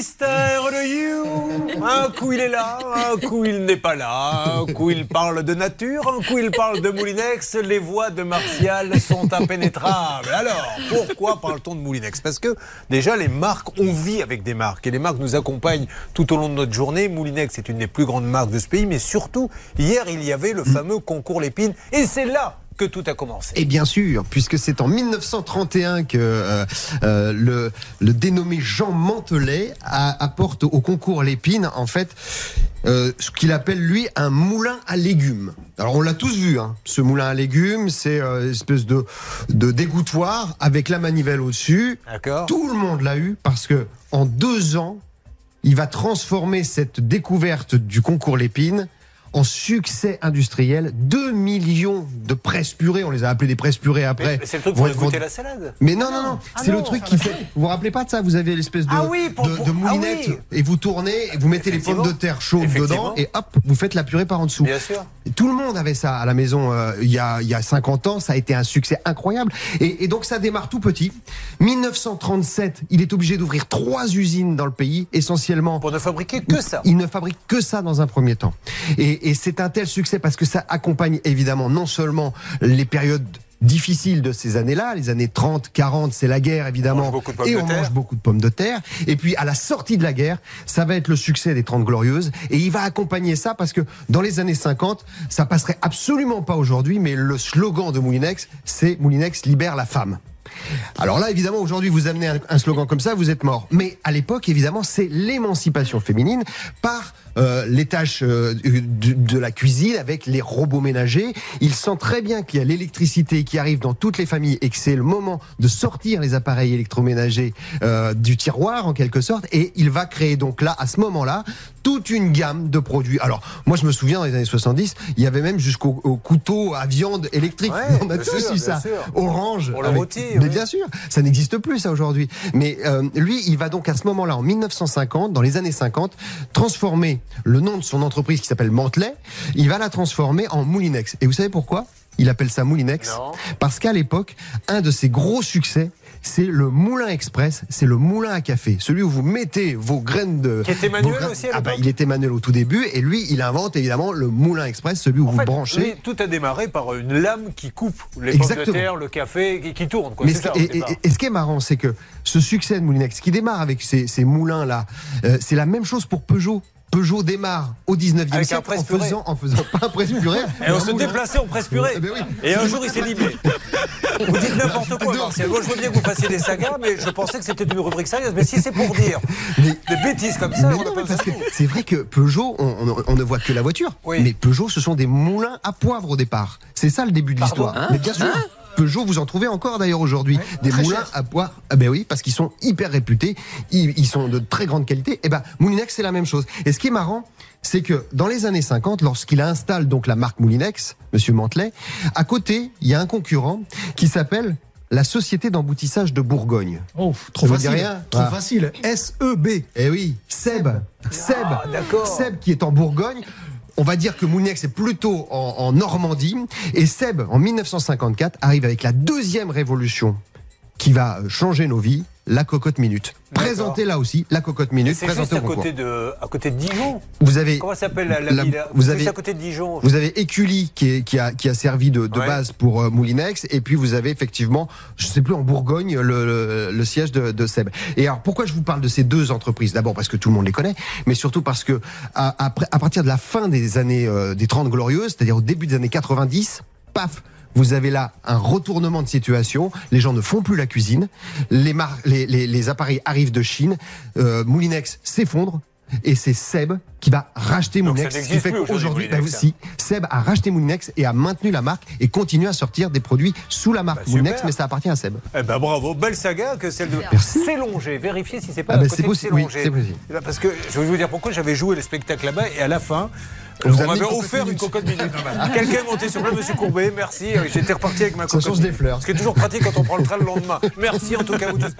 mystère de You. Un coup il est là, un coup il n'est pas là, un coup il parle de nature, un coup il parle de Moulinex. Les voix de Martial sont impénétrables. Alors, pourquoi parle-t-on de Moulinex? Parce que déjà les marques, on vit avec des marques et les marques nous accompagnent tout au long de notre journée. Moulinex est une des plus grandes marques de ce pays, mais surtout, hier il y avait le fameux concours Lépine et c'est là que tout a commencé. Et bien sûr, puisque c'est en 1931 que euh, euh, le, le dénommé Jean Mantelet a- apporte au concours Lépine, en fait, euh, ce qu'il appelle lui un moulin à légumes. Alors on l'a tous vu, hein, ce moulin à légumes, c'est euh, une espèce de, de dégouttoir avec la manivelle au-dessus. D'accord Tout le monde l'a eu parce que en deux ans, il va transformer cette découverte du concours Lépine en succès industriel. 2 millions de presses purées, on les a appelées des presses purées après. Mais c'est le truc pour goûter la salade. Mais non, non, non, Ah c'est le truc qui fait. Vous vous rappelez pas de ça? Vous avez l'espèce de, Ah oui, pour- de, pour- de ah moulinette oui. et vous tournez, et vous mettez les pommes de terre chaudes dedans et hop, vous faites la purée par en dessous. Bien sûr. Et Tout le monde avait ça à la maison euh, il, y a, il y a 50 ans. Ça a été un succès incroyable. Et, et donc ça démarre tout petit. 1937, il est obligé d'ouvrir trois usines dans le pays, essentiellement. Pour ne fabriquer que ça. Il ne fabrique que ça dans un premier temps. Et, et c'est un tel succès parce que ça accompagne évidemment non seulement les périodes difficiles de ces années-là, les années 30, 40, c'est la guerre évidemment, On et on mange beaucoup de pommes de terre. Et puis à la sortie de la guerre, ça va être le succès des 30 glorieuses, et il va accompagner ça parce que dans les années 50, ça passerait absolument pas aujourd'hui, mais le slogan de Moulinex, c'est Moulinex libère la femme. Alors là, évidemment, aujourd'hui, vous amenez un, slogan comme ça, vous êtes mort. Mais à l'époque, évidemment, c'est l'émancipation féminine par euh, les tâches euh, de, de la cuisine avec les robots ménagers. Il sent très bien qu'il y a l'électricité qui arrive dans toutes les familles et que c'est le moment de sortir les appareils électroménagers euh, du tiroir, en quelque sorte. Et il va créer donc là, à ce moment-là, toute une gamme de produits. Alors, moi, je me souviens, dans les années 70, il y avait même jusqu'au au couteau à viande électrique. Ouais, On a tous sûr, eu bien ça. sûr. Orange. Pour le avec- rôti, Mais oui. bien sûr, ça n'existe plus ça aujourd'hui. Mais euh, lui, il va donc à ce moment-là, en 1950, dans les années 50, transformer le nom de son entreprise qui s'appelle Mantelet. Il va la transformer en Moulinex. Et vous savez pourquoi? Il appelle ça Moulinex Non. parce qu'à l'époque, un de ses gros succès, c'est le moulin express, c'est le moulin à café, celui où vous mettez vos graines de. Qui était manuel graines- aussi à Ah bah, il était manuel au tout début, et lui, il invente évidemment le moulin express, celui où En vous fait, branchez. tout a démarré par une lame qui coupe les pommes de Exactement. terre, le café, qui, qui tourne. Quoi. Mais ce, ça, et, et- et ce qui est marrant, c'est que ce succès de Moulinex, qui démarre avec ces, ces moulins-là, euh, c'est la même chose pour Peugeot. Peugeot démarre au 19e Avec un siècle en faisant, en faisant pas un presse purée. Et on se déplaçait en presse purée. Eh ben oui. Et un jour, il s'est libéré. Vous dites n'importe quoi, Martial. Moi, je veux bien que vous fassiez des sagas, mais je pensais que c'était une rubrique sérieuse. Mais si c'est pour dire Mais- des bêtises comme ça, Mais on non, mais parce que c'est vrai que Peugeot, on, on- on ne voit que la voiture. Oui. Mais Peugeot, ce sont des moulins à poivre au départ. C'est ça le début de l'histoire. Hein Mais bien sûr. Peugeot, vous en trouvez encore d'ailleurs aujourd'hui. des moulins cher. à poivre. Ah ben oui, parce qu'ils sont hyper réputés. Ils, ils sont de très grande qualité. Et ben, Moulinex, c'est la même chose. Et ce qui est marrant, c'est que dans les années 50, lorsqu'il installe donc la marque Moulinex, Monsieur Mantelet, à côté, il y a un concurrent qui s'appelle la Société d'emboutissage de Bourgogne. Oh, trop Ça facile. rien Trop Ah. facile. S-E-B. Eh oui, Seb. Seb. Ah, d'accord. Seb qui est en Bourgogne. On va dire que Moulinex est plutôt en, en Normandie. Et Seb, en 1954, arrive avec la deuxième révolution qui va euh, changer nos vies, la cocotte minute. Présentez là aussi la cocotte minute, C'est juste à côté, de, à côté de Dijon. Vous avez, Comment s'appelle la, la La- ville? vous Juste avez- à côté de Dijon. vous avez Écully qui, est- qui, a, qui a servi de, de Ouais. base pour euh, Moulinex, et puis vous avez effectivement, je sais plus en Bourgogne, le, le- le siège de, de Seb. Et alors pourquoi je vous parle de ces deux entreprises? D'abord parce que tout le monde les connaît, mais surtout parce que à, à partir de la fin des années euh, des 30 glorieuses, c'est-à-dire au début des années 90, paf vous avez là un retournement de situation. Les gens ne font plus la cuisine. Les, appareils arrivent de Chine. Euh, Moulinex s'effondre. Et c'est Seb qui va racheter Donc ça Moulinex. Ce qui fait qu'aujourd'hui, aujourd'hui, bah, si, Seb a racheté Moulinex et a maintenu la marque et continue à sortir des produits sous la marque Bah, Moulinex, mais ça appartient à Seb. Eh ben bravo, belle saga que celle de. Célonger. Vérifiez si c'est pas Ah côté c'est possible, oui, possible. Eh ben, Parce que je vais vous dire pourquoi j'avais joué le spectacle là-bas et à la fin. On vous on m'avait une cocotte offert une cocotte minute. Quelqu'un est monté sur le monsieur Courbet, merci. J'étais reparti avec ma Ça cocotte change des fleurs. Ce qui est toujours pratique quand on prend le train le lendemain. Merci en tout cas vous tous.